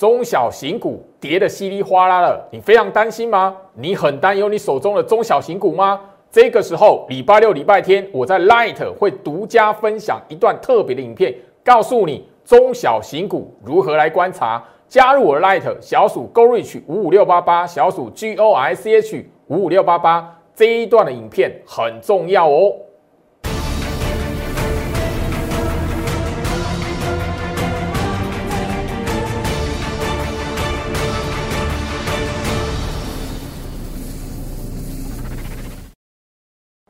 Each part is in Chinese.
中小型股跌得稀里哗啦了，你非常担心吗？你很担忧你手中的中小型股吗？这个时候，礼拜六、礼拜天，我在 Light 会独家分享一段特别的影片，告诉你中小型股如何来观察。加入我的 Light 小鼠 Go Reach 五五六八八，小鼠 G O I C H 五五六八八，这一段的影片很重要哦。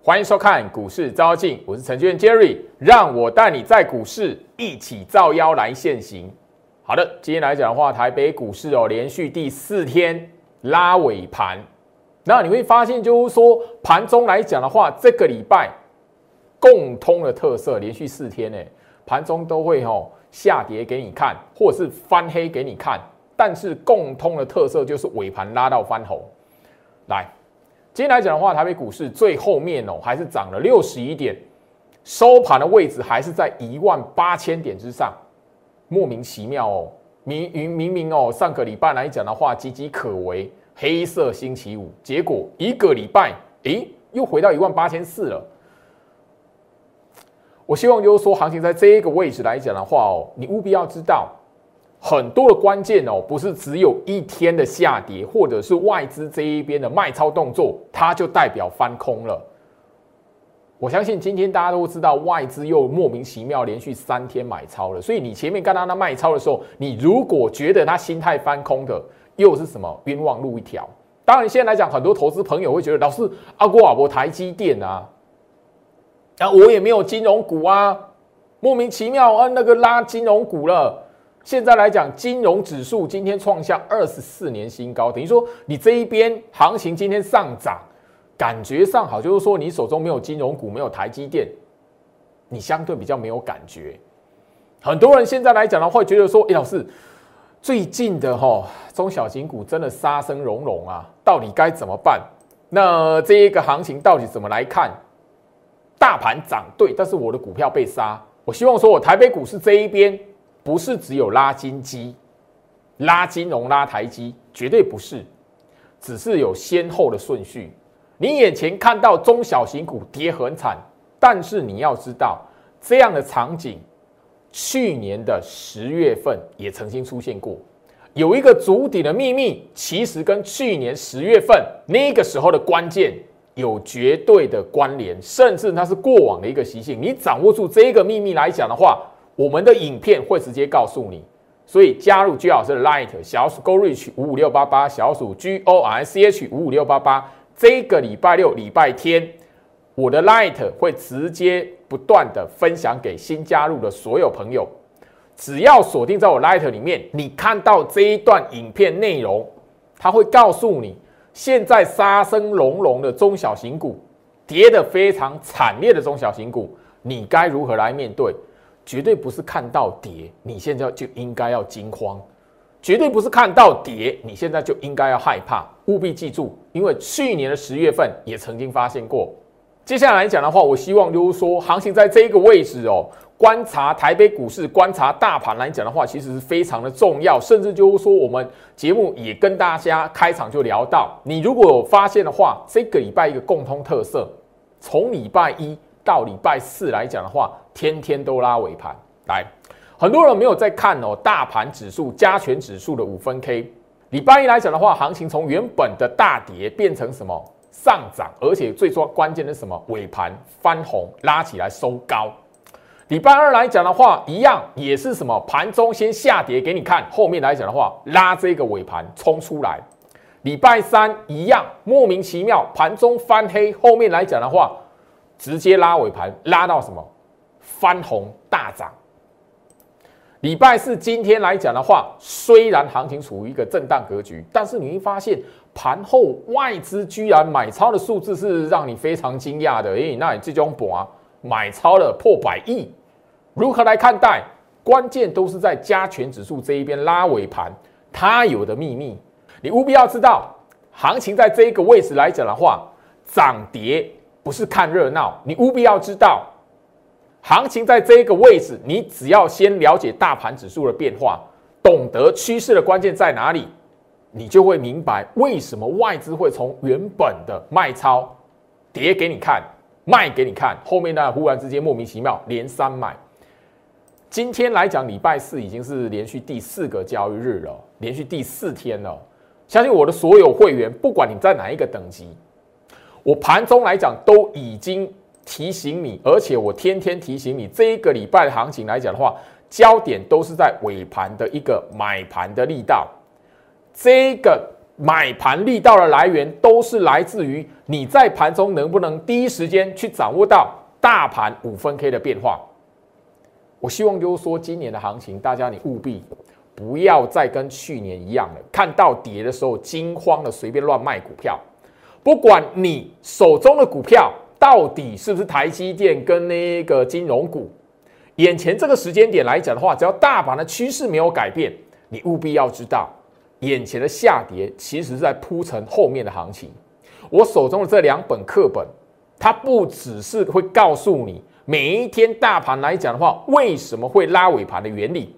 欢迎收看股市招镜，我是程序员 Jerry，让我带你在股市一起造妖来现行。好的，今天来讲的话，台北股市哦，连续第四天拉尾盘，那你会发现就是说，盘中来讲的话，这个礼拜共通的特色，连续四天呢，盘中都会哦下跌给你看，或者是翻黑给你看，但是共通的特色就是尾盘拉到翻红，来。今天来讲的话，台北股市最后面哦，还是涨了六十一点，收盘的位置还是在一万八千点之上，莫名其妙哦，明明明明哦，上个礼拜来讲的话，岌岌可危，黑色星期五，结果一个礼拜，诶，又回到一万八千四了。我希望就是说，行情在这一个位置来讲的话哦，你务必要知道。很多的关键哦，不是只有一天的下跌，或者是外资这一边的卖超动作，它就代表翻空了。我相信今天大家都知道，外资又莫名其妙连续三天买超了，所以你前面看到那卖超的时候，你如果觉得他心态翻空的，又是什么冤枉路一条？当然，现在来讲，很多投资朋友会觉得，老师阿郭瓦伯台积电啊，啊，我也没有金融股啊，莫名其妙啊，那个拉金融股了。现在来讲，金融指数今天创下二十四年新高，等于说你这一边行情今天上涨，感觉上好，就是说你手中没有金融股，没有台积电，你相对比较没有感觉。很多人现在来讲的话，觉得说，哎，老师，最近的哈中小型股真的杀声隆隆啊，到底该怎么办？那这一个行情到底怎么来看？大盘涨对，但是我的股票被杀，我希望说我台北股市这一边。不是只有拉金机、拉金融、拉台机，绝对不是，只是有先后的顺序。你眼前看到中小型股跌很惨，但是你要知道，这样的场景，去年的十月份也曾经出现过。有一个足底的秘密，其实跟去年十月份那个时候的关键有绝对的关联，甚至它是过往的一个习性。你掌握住这个秘密来讲的话。我们的影片会直接告诉你，所以加入 G 老师的 Light 小鼠 Go Reach 五五六八八小鼠 G O R C H 五五六八八，这个礼拜六、礼拜天，我的 Light 会直接不断的分享给新加入的所有朋友。只要锁定在我 Light 里面，你看到这一段影片内容，它会告诉你，现在杀声隆隆的中小型股，跌得非常惨烈的中小型股，你该如何来面对？绝对不是看到跌，你现在就应该要惊慌；绝对不是看到跌，你现在就应该要害怕。务必记住，因为去年的十月份也曾经发现过。接下来讲的话，我希望就是说，行情在这一个位置哦，观察台北股市、观察大盘来讲的话，其实是非常的重要。甚至就是说，我们节目也跟大家开场就聊到，你如果有发现的话，这个礼拜一个共通特色，从礼拜一。到礼拜四来讲的话，天天都拉尾盘。来，很多人没有在看哦，大盘指数、加权指数的五分 K。礼拜一来讲的话，行情从原本的大跌变成什么上涨，而且最说关键的什么尾盘翻红，拉起来收高。礼拜二来讲的话，一样也是什么盘中先下跌给你看，后面来讲的话拉这个尾盘冲出来。礼拜三一样莫名其妙盘中翻黑，后面来讲的话。直接拉尾盘，拉到什么翻红大涨。礼拜四今天来讲的话，虽然行情处于一个震荡格局，但是你会发现盘后外资居然买超的数字是让你非常惊讶的。诶，那你这种博买超了破百亿，如何来看待？关键都是在加权指数这一边拉尾盘，它有的秘密，你务必要知道。行情在这一个位置来讲的话，涨跌。不是看热闹，你务必要知道，行情在这一个位置，你只要先了解大盘指数的变化，懂得趋势的关键在哪里，你就会明白为什么外资会从原本的卖超跌给你看，卖给你看，后面呢忽然之间莫名其妙连三买。今天来讲，礼拜四已经是连续第四个交易日了，连续第四天了。相信我的所有会员，不管你在哪一个等级，我盘中来讲都已经提醒你，而且我天天提醒你，这一个礼拜的行情来讲的话。焦点都是在尾盘的一个买盘的力道，这个买盘力道的来源都是来自于你在盘中能不能第一时间去掌握到大盘五分 K 的变化。我希望就是说，今年的行情，大家你务必不要再跟去年一样了，看到跌的时候惊慌的随便乱卖股票，不管你手中的股票到底是不是台积电跟那个金融股。眼前这个时间点来讲的话，只要大盘的趋势没有改变，你务必要知道，眼前的下跌其实是在铺陈后面的行情。我手中的这两本课本，它不只是会告诉你每一天大盘来讲的话，为什么会拉尾盘的原理，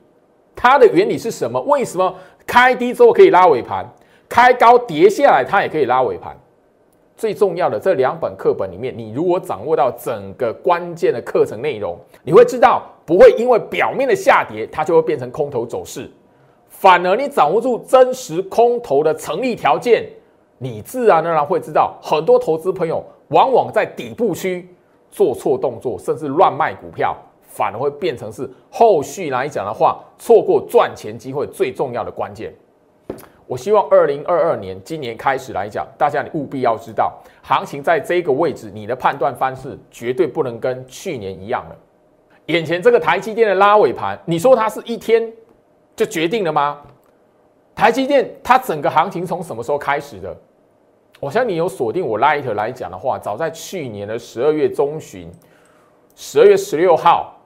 它的原理是什么？为什么开低之后可以拉尾盘，开高跌下来它也可以拉尾盘？最重要的这两本课本里面，你如果掌握到整个关键的课程内容，你会知道不会因为表面的下跌，它就会变成空头走势，反而你掌握住真实空头的成立条件，你自然而然会知道，很多投资朋友往往在底部区做错动作，甚至乱卖股票，反而会变成是后续来讲的话，错过赚钱机会最重要的关键。我希望二零二二年今年开始来讲，大家你务必要知道，行情在这个位置，你的判断方式绝对不能跟去年一样了。眼前这个台积电的拉尾盘，你说它是一天就决定了吗？台积电它整个行情从什么时候开始的？我相信你有锁定我 Light 来讲的话，早在去年的十二月中旬，十二月十六号，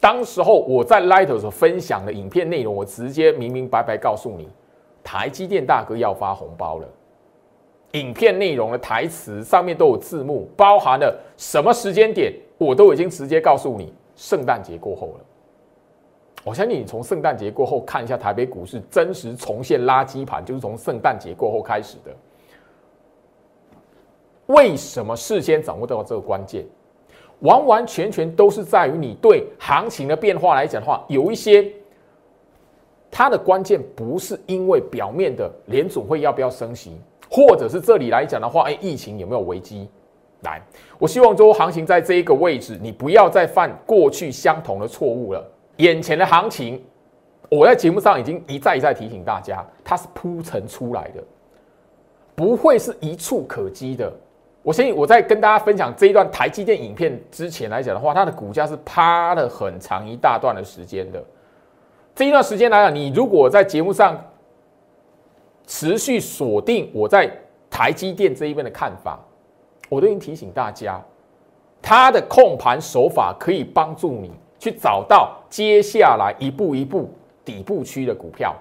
当时候我在 Light 所分享的影片内容，我直接明明白白告诉你。台积电大哥要发红包了，影片内容的台词上面都有字幕，包含了什么时间点，我都已经直接告诉你，圣诞节过后了。我相信你从圣诞节过后看一下台北股市真实重现垃圾盘，就是从圣诞节过后开始的。为什么事先掌握到这个关键？完完全全都是在于你对行情的变化来讲的话，有一些。它的关键不是因为表面的联总会要不要升息，或者是这里来讲的话，哎，疫情有没有危机？来，我希望说行情在这一个位置，你不要再犯过去相同的错误了。眼前的行情，我在节目上已经一再一再提醒大家，它是铺陈出来的，不会是一触可及的。我相信我在跟大家分享这一段台积电影片之前来讲的话，它的股价是趴了很长一大段的时间的。这一段时间来讲，你如果在节目上持续锁定我在台积电这一边的看法，我都已经提醒大家，它的控盘手法可以帮助你去找到接下来一步一步底部区的股票。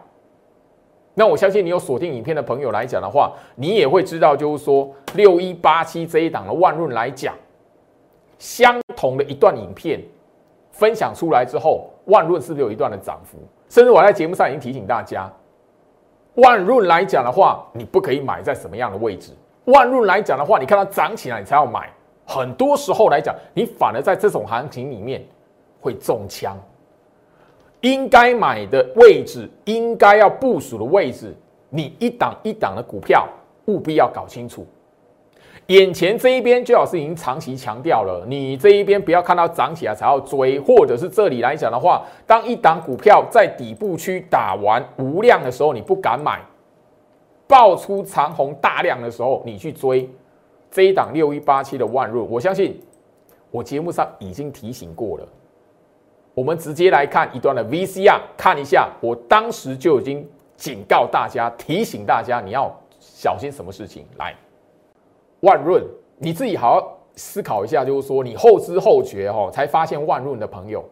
那我相信你有锁定影片的朋友来讲的话，你也会知道，就是说六一八七这一档的万润来讲，相同的一段影片分享出来之后。万润是不是有一段的涨幅？甚至我在节目上已经提醒大家，万润来讲的话，你不可以买在什么样的位置？万润来讲的话，你看它涨起来你才要买。很多时候来讲，你反而在这种行情里面会中枪。应该买的位置，应该要部署的位置，你一档一档的股票务必要搞清楚。眼前这一边，最好是已经长期强调了，你这一边不要看到涨起来才要追，或者是这里来讲的话，当一档股票在底部区打完无量的时候，你不敢买，爆出长虹大量的时候，你去追这一档六一八七的万润，我相信我节目上已经提醒过了。我们直接来看一段的 VCR，看一下，我当时就已经警告大家，提醒大家你要小心什么事情来。万润，你自己好好思考一下，就是说你后知后觉哈，才发现万润的朋友，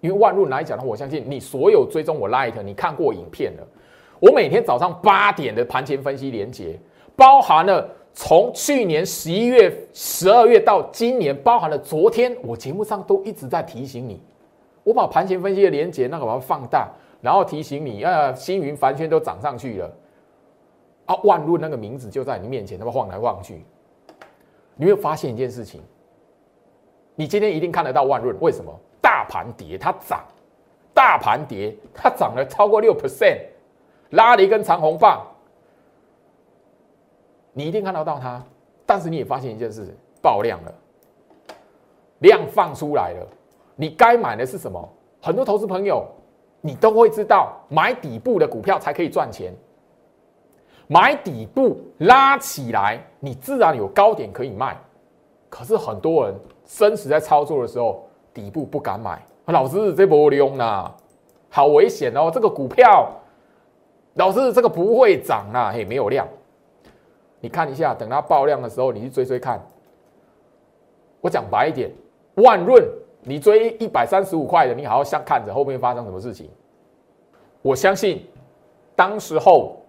因为万润来讲的话，我相信你所有追踪我 Light，你看过影片了。我每天早上八点的盘前分析连接，包含了从去年十一月、十二月到今年，包含了昨天我节目上都一直在提醒你，我把盘前分析的连接那个把它放大，然后提醒你啊，星云、凡轩都涨上去了，啊，万润那个名字就在你面前，那么晃来晃去，你没有发现一件事情？你今天一定看得到万润，为什么？大盘跌，它涨；大盘跌，它涨了超过六 percent，拉了一根长红棒，你一定看得到它。但是你也发现一件事，爆量了，量放出来了，你该买的是什么？很多投资朋友，你都会知道，买底部的股票才可以赚钱。买底部拉起来，你自然有高点可以卖。可是很多人生死在操作的时候，底部不敢买。老师，这波利用呢，好危险哦！这个股票，老师，这个不会涨啊，嘿，没有量。你看一下，等它爆量的时候，你去追追看。我讲白一点，万润，你追一百三十五块的，你好好想看着后面发生什么事情。我相信，当时候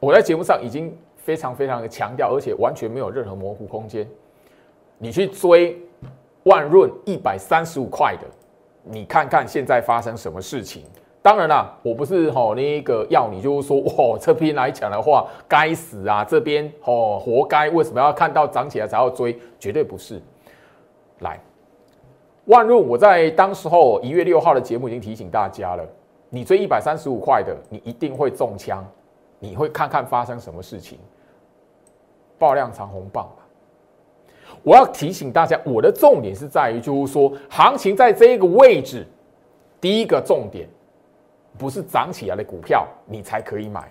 我在节目上已经非常非常的强调，而且完全没有任何模糊空间。你去追万润一百三十五块的，你看看现在发生什么事情。当然啦，我不是吼那个要你就是说，哇，这边来讲的话，该死啊！这边哦，活该，为什么要看到涨起来才要追？绝对不是。来，万润，我在当时候一月六号的节目已经提醒大家了，你追一百三十五块的，你一定会中枪，你会看看发生什么事情，爆量长红棒吧。我要提醒大家，我的重点是在于，就是说，行情在这个位置，第一个重点。不是涨起来的股票你才可以买，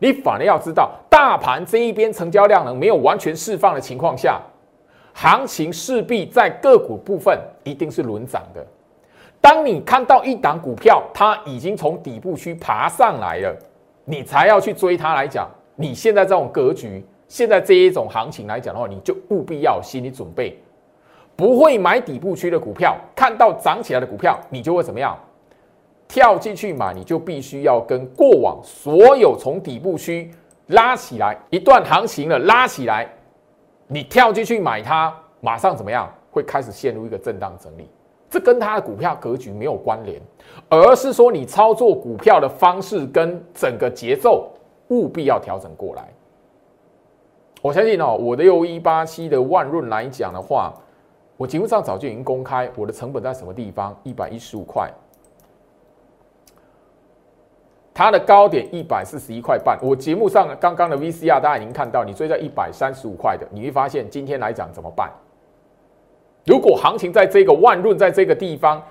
你反而要知道，大盘这一边成交量能没有完全释放的情况下，行情势必在个股部分一定是轮涨的。当你看到一档股票它已经从底部区爬上来了，你才要去追它来讲，你现在这种格局，现在这一种行情来讲的话，你就务必要有心理准备，不会买底部区的股票，看到涨起来的股票，你就会怎么样？跳进去买，你就必须要跟过往所有从底部区拉起来一段行情了拉起来，你跳进去买它，马上怎么样？会开始陷入一个震荡整理。这跟它的股票格局没有关联，而是说你操作股票的方式跟整个节奏务必要调整过来。我相信哦，我的六一八七的万润来讲的话，我节目上早就已经公开我的成本在什么地方，一百一十五块。它的高点一百四十一块半，我节目上刚刚的 VCR 大家已经看到，你追在一百三十五块的，你会发现今天来讲怎么办？如果行情在这个万润在这个地方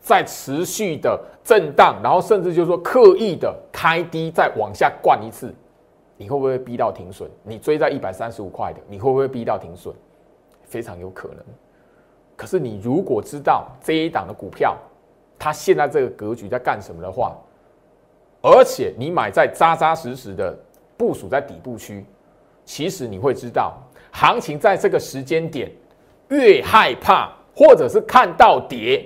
在持续的震荡，然后甚至就是说刻意的开低再往下灌一次，你会不会逼到停损？你追在一百三十五块的，你会不会逼到停损？非常有可能。可是你如果知道这一档的股票，它现在这个格局在干什么的话，而且你买在扎扎实实的部署在底部区，其实你会知道，行情在这个时间点越害怕，或者是看到跌，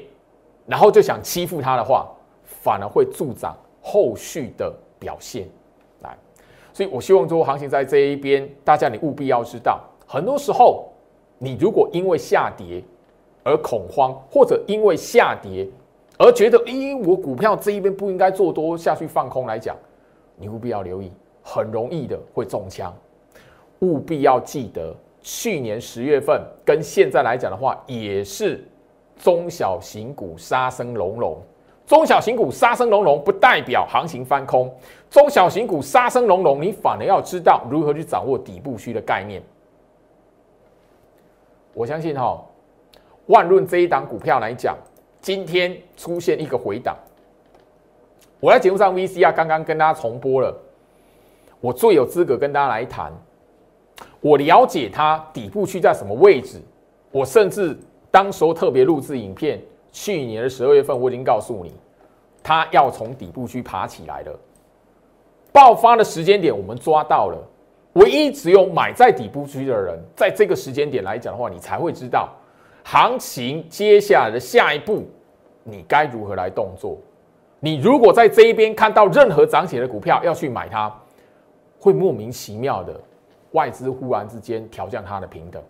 然后就想欺负它的话，反而会助长后续的表现。来，所以我希望说，行情在这一边，大家你务必要知道，很多时候你如果因为下跌而恐慌，或者因为下跌。而觉得，咦，我股票这一边不应该做多下去放空来讲，你务必要留意，很容易的会中枪。务必要记得，去年十月份跟现在来讲的话，也是中小型股杀声隆隆。中小型股杀声隆隆，不代表行情翻空。中小型股杀声隆隆，你反而要知道如何去掌握底部区的概念。我相信哈，万润这一档股票来讲。今天出现一个回档，我在节目上 VC 啊，刚刚跟大家重播了，我最有资格跟大家来谈。我了解它底部区在什么位置，我甚至当时候特别录制影片，去年的十二月份我已经告诉你，它要从底部区爬起来了。爆发的时间点我们抓到了，唯一只有买在底部区的人，在这个时间点来讲的话，你才会知道行情接下来的下一步。你该如何来动作？你如果在这一边看到任何涨起来的股票要去买它，会莫名其妙的外资忽然之间调降它的平等。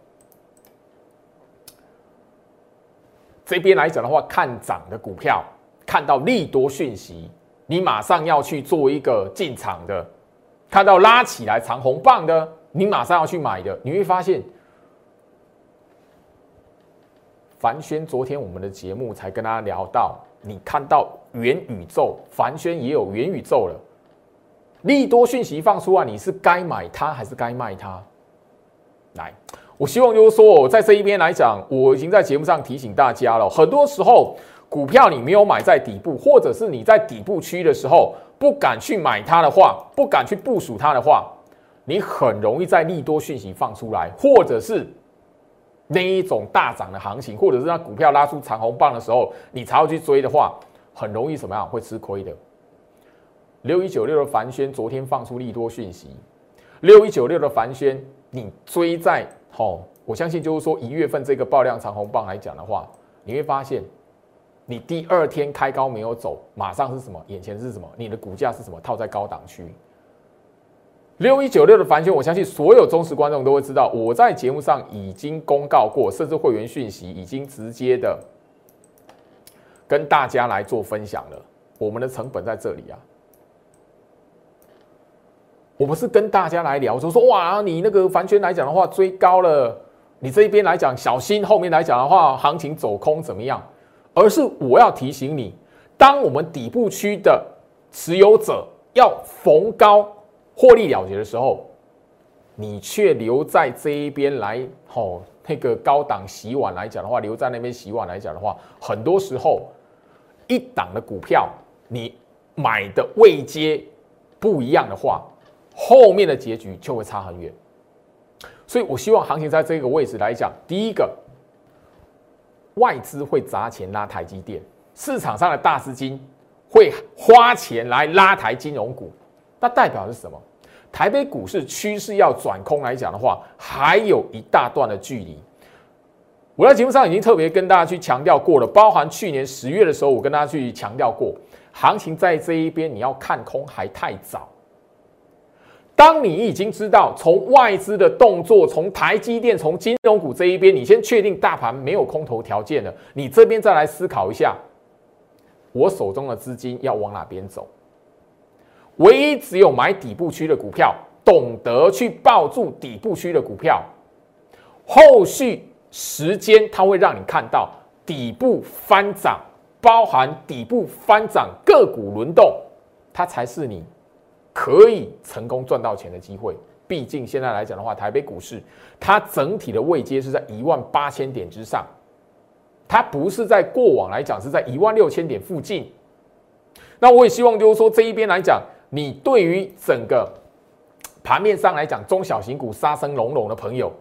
这边来讲的话，看涨的股票看到利多讯息，你马上要去做一个进场的；看到拉起来长红棒的，你马上要去买的。你会发现，凡轩昨天我们的节目才跟大家聊到，你看到元宇宙，凡轩也有元宇宙了。利多讯息放出来，你是该买它还是该卖它？来，我希望就是说，在这一边来讲，我已经在节目上提醒大家了。很多时候，股票你没有买在底部，或者是你在底部区的时候不敢去买它的话，不敢去部署它的话，你很容易在利多讯息放出来，或者是那一种大涨的行情，或者是那股票拉出长红棒的时候，你才要去追的话，很容易什么样会吃亏的。六一九六的凡轩昨天放出利多讯息，六一九六的凡轩，你追在吼，我相信就是说一月份这个爆量长红棒来讲的话，你会发现，你第二天开高没有走，马上是什么？眼前是什么？你的股价是什么？套在高档区。六一九六的凡轩，我相信所有忠实观众都会知道，我在节目上已经公告过，甚至会员讯息已经直接的跟大家来做分享了。我们的成本在这里啊。我不是跟大家来聊，说说哇，你那个凡圈来讲的话追高了，你这一边来讲小心，后面来讲的话行情走空怎么样？而是我要提醒你，当我们底部区的持有者要逢高获利了结的时候，你却留在这一边来，吼那个高档洗碗来讲的话，留在那边洗碗来讲的话，很多时候一档的股票你买的位阶不一样的话。后面的结局就会差很远，所以我希望行情在这个位置来讲，第一个，外资会砸钱拉台积电，市场上的大资金会花钱来拉抬金融股，那代表是什么？台北股市趋势要转空来讲的话，还有一大段的距离。我在节目上已经特别跟大家去强调过了，包含去年十月的时候，我跟大家去强调过，行情在这一边你要看空还太早。当你已经知道从外资的动作，从台积电、从金融股这一边，你先确定大盘没有空头条件了，你这边再来思考一下，我手中的资金要往哪边走？唯一只有买底部区的股票，懂得去抱住底部区的股票，后续时间它会让你看到底部翻涨，包含底部翻涨个股轮动，它才是你。可以成功赚到钱的机会，毕竟现在来讲的话，台北股市它整体的位阶是在一万八千点之上，它不是在过往来讲是在一万六千点附近。那我也希望就是说这一边来讲，你对于整个盘面上来讲，中小型股杀声隆隆的朋友，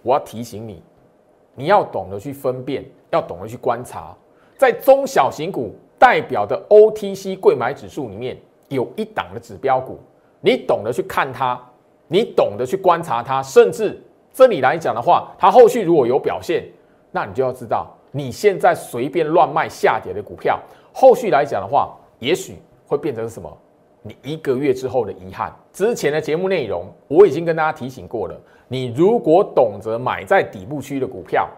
我要提醒你，你要懂得去分辨，要懂得去观察，在中小型股代表的 OTC 贵买指数里面。有一档的指标股，你懂得去看它，你懂得去观察它，甚至这里来讲的话，它后续如果有表现，那你就要知道，你现在随便乱卖下跌的股票，后续来讲的话，也许会变成什么？你一个月之后的遗憾。之前的节目内容我已经跟大家提醒过了，你如果懂得买在底部区的股票，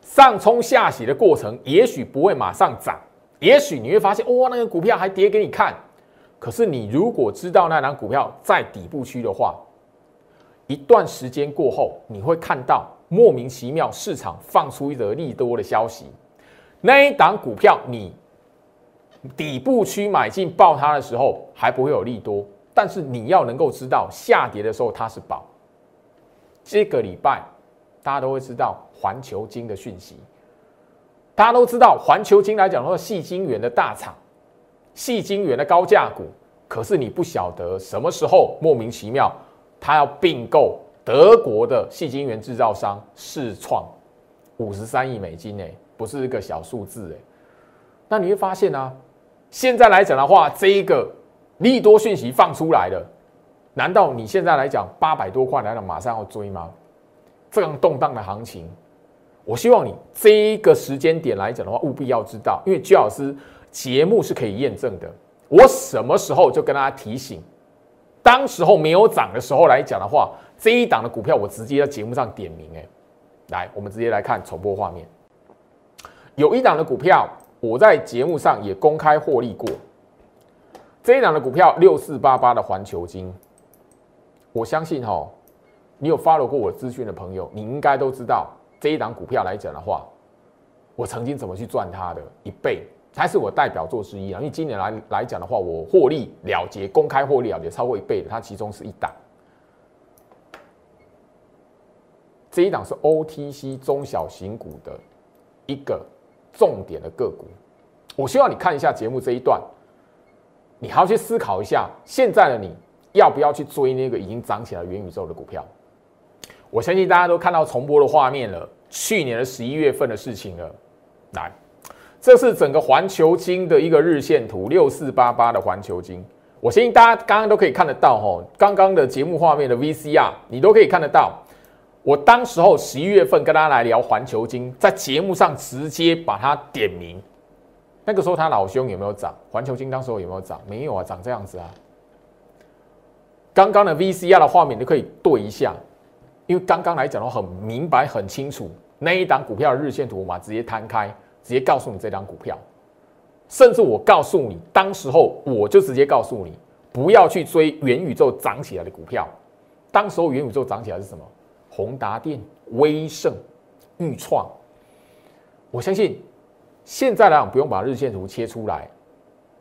上冲下洗的过程，也许不会马上涨，也许你会发现，哇，那个股票还跌给你看。可是你如果知道那档股票在底部区的话，一段时间过后，你会看到莫名其妙市场放出一则利多的消息。那一档股票你底部区买进爆它的时候还不会有利多，但是你要能够知道下跌的时候它是宝。这个礼拜大家都会知道环球金的讯息，大家都知道环球金来讲的话，细晶圆的大厂。细晶圆的高价股，可是你不晓得什么时候莫名其妙，他要并购德国的细晶圆制造商世创，五十三亿美金诶，不是一个小数字诶。那你会发现呢，现在来讲的话，这一个利多讯息放出来了，难道你现在来讲八百多块来了，马上要追吗？这样动荡的行情，我希望你这一个时间点来讲的话，务必要知道，因为居老师。节目是可以验证的。我什么时候就跟大家提醒？当时候没有涨的时候来讲的话，这一档的股票我直接在节目上点名。哎，来，我们直接来看重播画面。有一档的股票，我在节目上也公开获利过。这一档的股票六四八八的环球金，我相信哈，你有 follow 过我资讯的朋友，你应该都知道这一档股票来讲的话，我曾经怎么去赚它的一倍，才是我代表作之一啊。因为今年来来讲的话，我获利了结，公开获利了结超过一倍的，它其中是一档。这一档是 OTC 中小型股的一个重点的个股，我希望你看一下节目这一段，你还要去思考一下，现在的你要不要去追那个已经涨起来元宇宙的股票？我相信大家都看到重播的画面了，去年的十一月份的事情了。来，这是整个环球金的一个日线图，六四八八的环球金，我相信大家刚刚都可以看得到哈，刚刚的节目画面的 VCR 你都可以看得到。我当时候十一月份跟大家来聊环球金，在节目上直接把它点名。那个时候他老兄有没有涨？环球金当时候有没有涨？没有啊，涨这样子啊。刚刚的 VCR 的画面你可以对一下，因为刚刚来讲的话很明白很清楚，那一档股票的日线图嘛，直接摊开，直接告诉你这张股票。甚至我告诉你，当时候我就直接告诉你，不要去追元宇宙涨起来的股票。当时候元宇宙涨起来是什么？宏达电、威盛、裕创，我相信现在来讲不用把日线图切出来。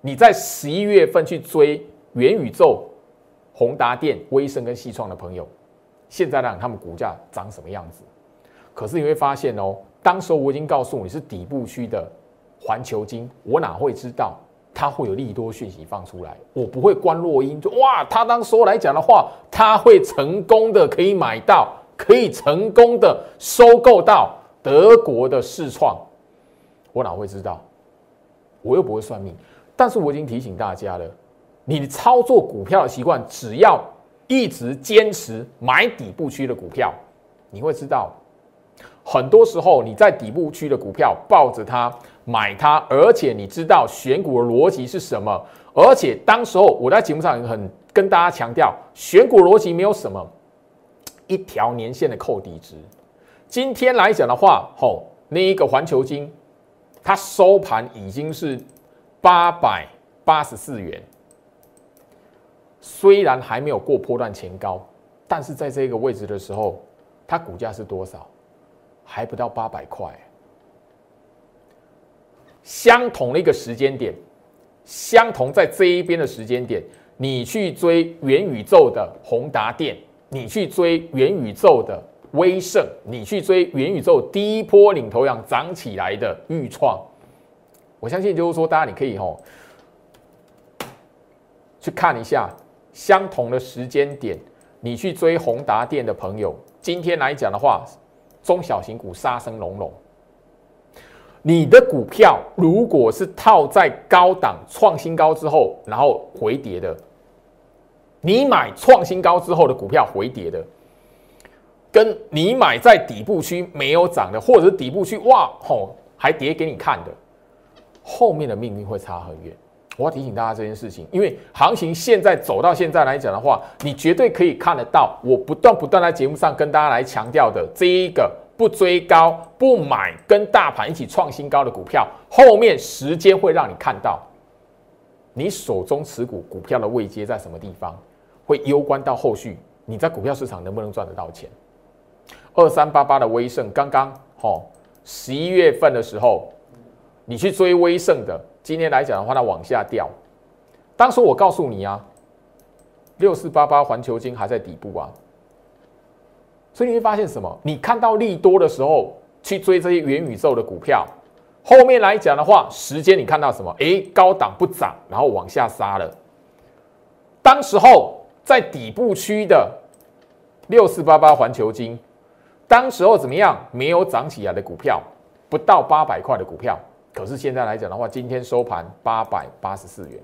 你在十一月份去追元宇宙、宏达电、威盛跟细创的朋友，现在来讲他们股价涨什么样子？可是你会发现哦，当时我已经告诉你是底部区的环球金，我哪会知道它会有利多讯息放出来？我不会关落音，就哇，他当时来讲的话，他会成功的可以买到。可以成功的收购到德国的世创，我哪会知道？我又不会算命，但是我已经提醒大家了，你操作股票的习惯，只要一直坚持买底部区的股票，你会知道，很多时候你在底部区的股票抱着它买它，而且你知道选股的逻辑是什么，而且当时候我在节目上也很跟大家强调，选股逻辑没有什么。一条年线的扣底值，今天来讲的话，吼，那一个环球金，它收盘已经是八百八十四元，虽然还没有过破段前高，但是在这个位置的时候，它股价是多少？还不到八百块。相同的一个时间点，相同在这一边的时间点，你去追元宇宙的宏达电。你去追元宇宙的威盛，你去追元宇宙第一波领头羊涨起来的预创，我相信就是说，大家你可以吼去看一下相同的时间点，你去追宏达电的朋友，今天来讲的话，中小型股杀声隆隆。你的股票如果是套在高档创新高之后，然后回跌的。你买创新高之后的股票回跌的，跟你买在底部区没有涨的，或者是底部区哇吼还跌给你看的，后面的命运会差很远。我要提醒大家这件事情，因为行情现在走到现在来讲的话，你绝对可以看得到，我不断不断在节目上跟大家来强调的这一个不追高不买跟大盘一起创新高的股票，后面时间会让你看到你手中持股股票的位阶在什么地方。会攸关到后续你在股票市场能不能赚得到钱。二三八八的威盛，刚刚好十一月份的时候，你去追威盛的，今天来讲的话，它往下掉。当时我告诉你啊，六四八八环球金还在底部啊，所以你会发现什么？你看到利多的时候去追这些元宇宙的股票，后面来讲的话，时间你看到什么？诶，高档不涨，然后往下杀了。当时候。在底部区的六四八八环球金，当时候怎么样？没有涨起来的股票，不到八百块的股票，可是现在来讲的话，今天收盘八百八十四元，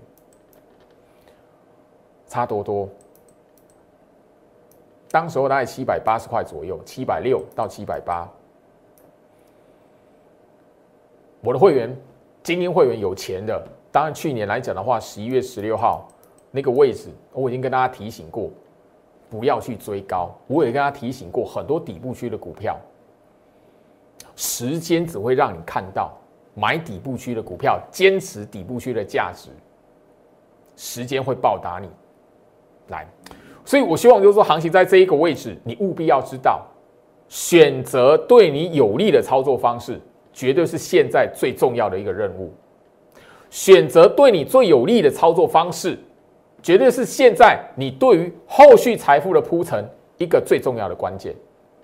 差多多。当时候大概七百八十块左右，七百六到七百八。我的会员，精英会员有钱的，当然去年来讲的话，十一月十六号。那个位置，我已经跟大家提醒过，不要去追高。我也跟大家提醒过，很多底部区的股票，时间只会让你看到买底部区的股票，坚持底部区的价值。时间会报答你。来，所以我希望就是说，行情在这一个位置，你务必要知道，选择对你有利的操作方式，绝对是现在最重要的一个任务。选择对你最有利的操作方式，绝对是现在你对于后续财富的铺陈一个最重要的关键。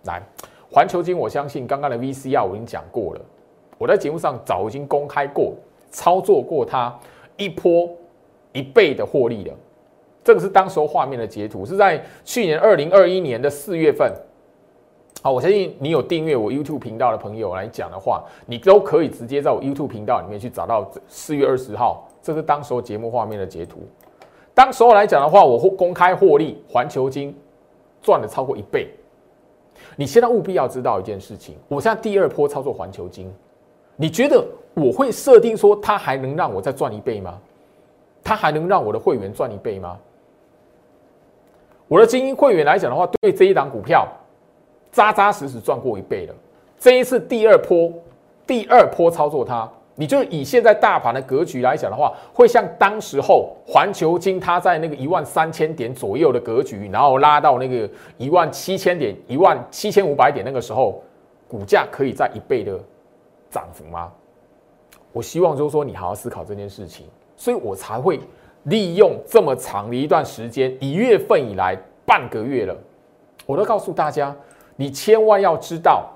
来，环球金，我相信刚刚的 VCR 我已经讲过了，我在节目上早已经公开过，操作过它一波一倍的获利了。这个是当时候画面的截图，是在去年二零二一年的四月份。好，我相信你有订阅我 YouTube 频道的朋友来讲的话，你都可以直接在我 YouTube 频道里面去找到四月二十号，这是当时候节目画面的截图。当时候来讲的话，我公开获利，环球金赚了超过一倍。你现在务必要知道一件事情，我现在第二波操作环球金，你觉得我会设定说它还能让我再赚一倍吗？它还能让我的会员赚一倍吗？我的精英会员来讲的话，对这一档股票。扎扎实实赚过一倍了。这一次第二波，第二波操作它，你就以现在大盘的格局来讲的话，会像当时候环球金它在那个一万三千点左右的格局，然后拉到那个一万七千点、一万七千五百点那个时候，股价可以在一倍的涨幅吗？我希望就是说你好好思考这件事情，所以我才会利用这么长的一段时间，一月份以来半个月了，我都告诉大家。你千万要知道，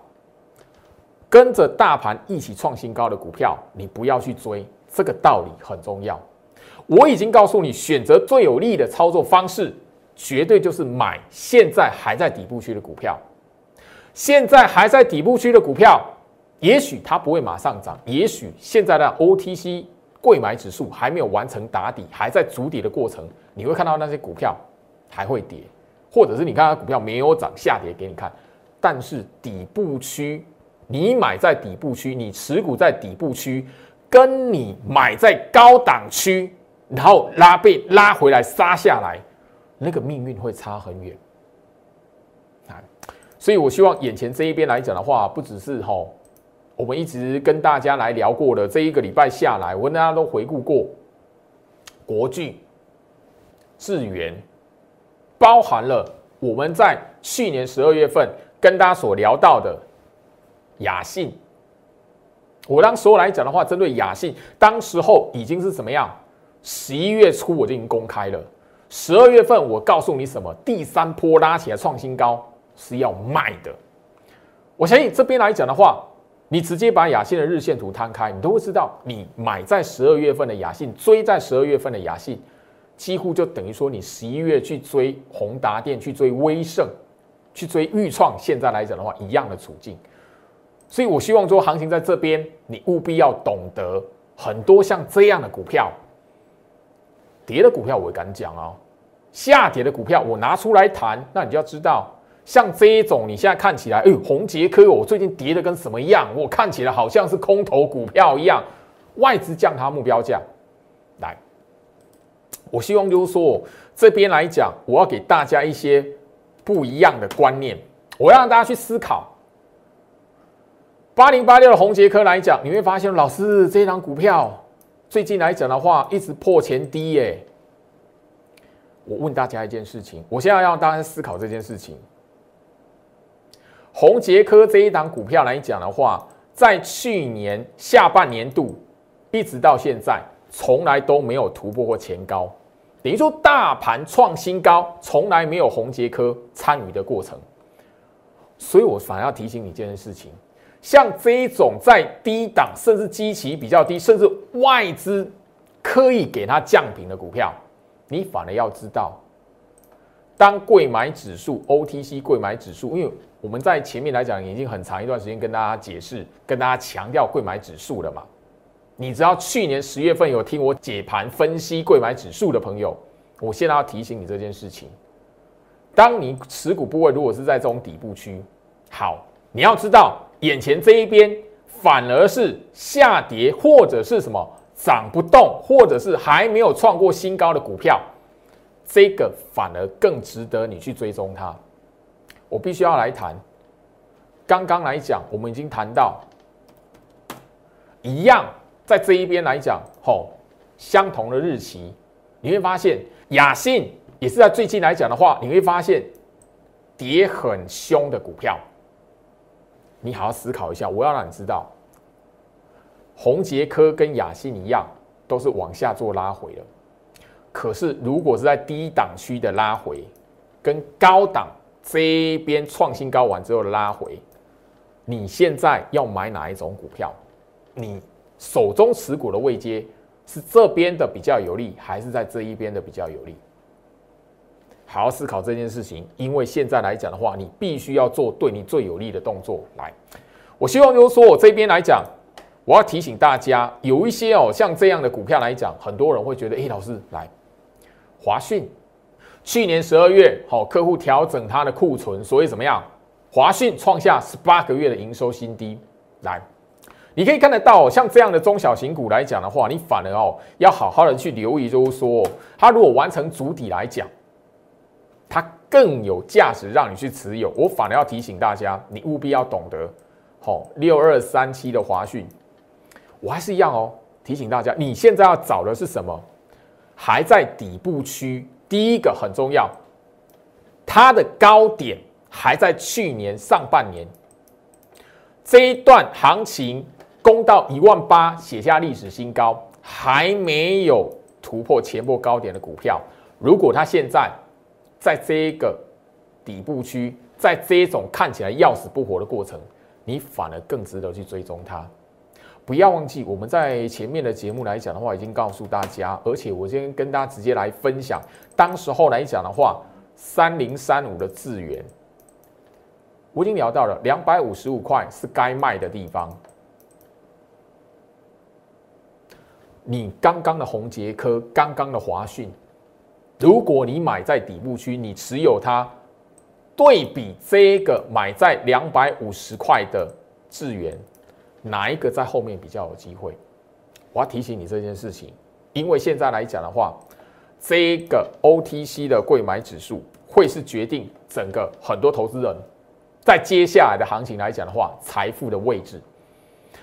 跟着大盘一起创新高的股票，你不要去追，这个道理很重要。我已经告诉你，选择最有利的操作方式，绝对就是买现在还在底部区的股票。现在还在底部区的股票，也许它不会马上涨，也许现在的 OTC 贵买指数还没有完成打底，还在筑底的过程，你会看到那些股票还会跌，或者是你看它股票没有涨下跌给你看。但是底部区，你买在底部区，你持股在底部区，跟你买在高档区，然后拉被拉回来杀下来，那个命运会差很远啊！所以我希望眼前这一边来讲的话，不只是吼，我们一直跟大家来聊过的这一个礼拜下来，我跟大家都回顾过国巨、智源，包含了我们在去年十二月份。跟大家所聊到的雅信，我当时候来讲的话，针对雅信，当时候已经是怎么样？十一月初我就已经公开了，十二月份我告诉你什么？第三波拉起来创新高是要卖的。我相信这边来讲的话，你直接把雅信的日线图摊开，你都会知道，你买在十二月份的雅信，追在十二月份的雅信，几乎就等于说你十一月去追宏达电，去追威盛。去追预创，现在来讲的话，一样的处境，所以我希望说，行情在这边，你务必要懂得很多像这样的股票，跌的股票我敢讲哦，下跌的股票我拿出来谈，那你就要知道，像这一种你现在看起来，哎，红杰科，我最近跌的跟什么样？我看起来好像是空头股票一样，外资降它目标价，来，我希望就是说，这边来讲，我要给大家一些。不一样的观念，我要让大家去思考。八零八六的红杰科来讲，你会发现，老师这张股票最近来讲的话，一直破前低耶。我问大家一件事情，我现在要让大家思考这件事情。宏杰科这一档股票来讲的话，在去年下半年度一直到现在，从来都没有突破过前高。等于说，大盘创新高，从来没有宏杰科参与的过程，所以我反而要提醒你一件事情：像这一种在低档，甚至基期比较低，甚至外资刻意给它降平的股票，你反而要知道，当贵买指数 OTC 贵买指数，因为我们在前面来讲已经很长一段时间跟大家解释、跟大家强调贵买指数了嘛。你知道去年十月份有听我解盘分析贵买指数的朋友，我现在要提醒你这件事情：当你持股部位如果是在这种底部区，好，你要知道眼前这一边反而是下跌或者是什么涨不动，或者是还没有创过新高的股票，这个反而更值得你去追踪它。我必须要来谈，刚刚来讲，我们已经谈到一样。在这一边来讲，吼，相同的日期，你会发现雅信也是在最近来讲的话，你会发现跌很凶的股票。你好好思考一下，我要让你知道，宏杰科跟雅信一样，都是往下做拉回了。可是如果是在低档区的拉回，跟高档这边创新高完之后拉回，你现在要买哪一种股票？你手中持股的位阶是这边的比较有利，还是在这一边的比较有利？好好思考这件事情，因为现在来讲的话，你必须要做对你最有利的动作。来，我希望就是说我这边来讲，我要提醒大家，有一些哦，像这样的股票来讲，很多人会觉得，哎，老师，来，华讯，去年十二月，好，客户调整他的库存，所以怎么样？华讯创下十八个月的营收新低。来，你可以看得到，像这样的中小型股来讲的话，你反而哦，要好好的去留意，就是说，它如果完成主体来讲。它更有价值让你去持有，我反而要提醒大家，你务必要懂得，好六二三七的华讯，我还是一样哦，提醒大家，你现在要找的是什么？还在底部区，第一个很重要，它的高点还在去年上半年这一段行情攻到一万八，写下历史新高，还没有突破前波高点的股票，如果它现在。在这个底部区，在这种看起来要死不活的过程，你反而更值得去追踪它。不要忘记，我们在前面的节目来讲的话，已经告诉大家，而且我先跟大家直接来分享，当时候来讲的话，三零三五的智源，我已经聊到了两百五十五块是该卖的地方。你刚刚的红杰科，刚刚的华讯。如果你买在底部区，你持有它，对比这个买在两百五十块的智元，哪一个在后面比较有机会？我要提醒你这件事情，因为现在来讲的话，这个 OTC 的贵买指数会是决定整个很多投资人在接下来的行情来讲的话，财富的位置。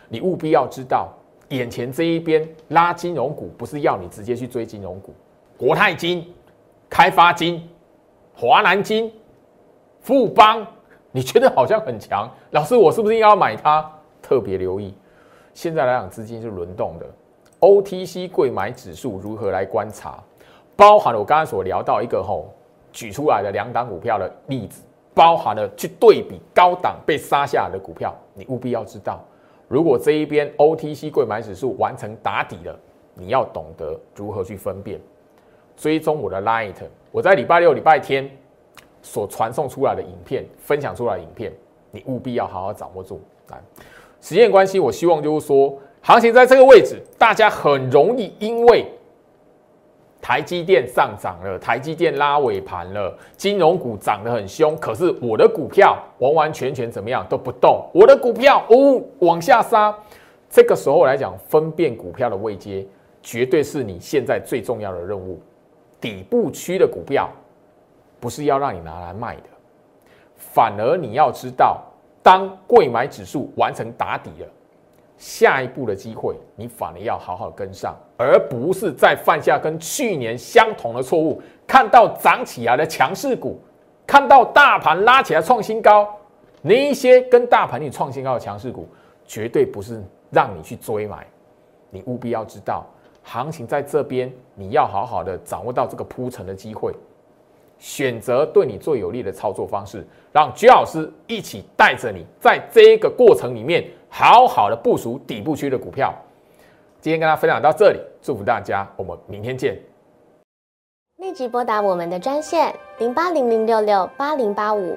你务必要知道，眼前这一边拉金融股，不是要你直接去追金融股，国泰金。开发金、华南金、富邦，你觉得好像很强？老师，我是不是应该要买它？特别留意，现在来讲资金是轮动的。OTC 贵买指数如何来观察？包含了我刚才所聊到一个吼举出来的两档股票的例子，包含了去对比高档被杀下来的股票，你务必要知道，如果这一边 OTC 贵买指数完成打底了，你要懂得如何去分辨。追踪我的 Light，我在礼拜六、礼拜天所传送出来的影片，分享出来的影片，你务必要好好掌握住。来，时间关系，我希望就是说，行情在这个位置，大家很容易因为台积电上涨了，台积电拉尾盘了，金融股涨得很凶，可是我的股票完完全全怎么样都不动，我的股票哦往下杀。这个时候来讲，分辨股票的位阶，绝对是你现在最重要的任务。底部区的股票不是要让你拿来卖的，反而你要知道，当贵买指数完成打底了，下一步的机会你反而要好好跟上，而不是再犯下跟去年相同的错误。看到涨起来的强势股，看到大盘拉起来创新高，那一些跟大盘你创新高的强势股，绝对不是让你去追买，你务必要知道。行情在这边，你要好好的掌握到这个铺陈的机会，选择对你最有利的操作方式，让居老师一起带着你，在这个过程里面好好的部署底部区的股票。今天跟大家分享到这里，祝福大家，我们明天见。立即拨打我们的专线零八零零六六八零八五。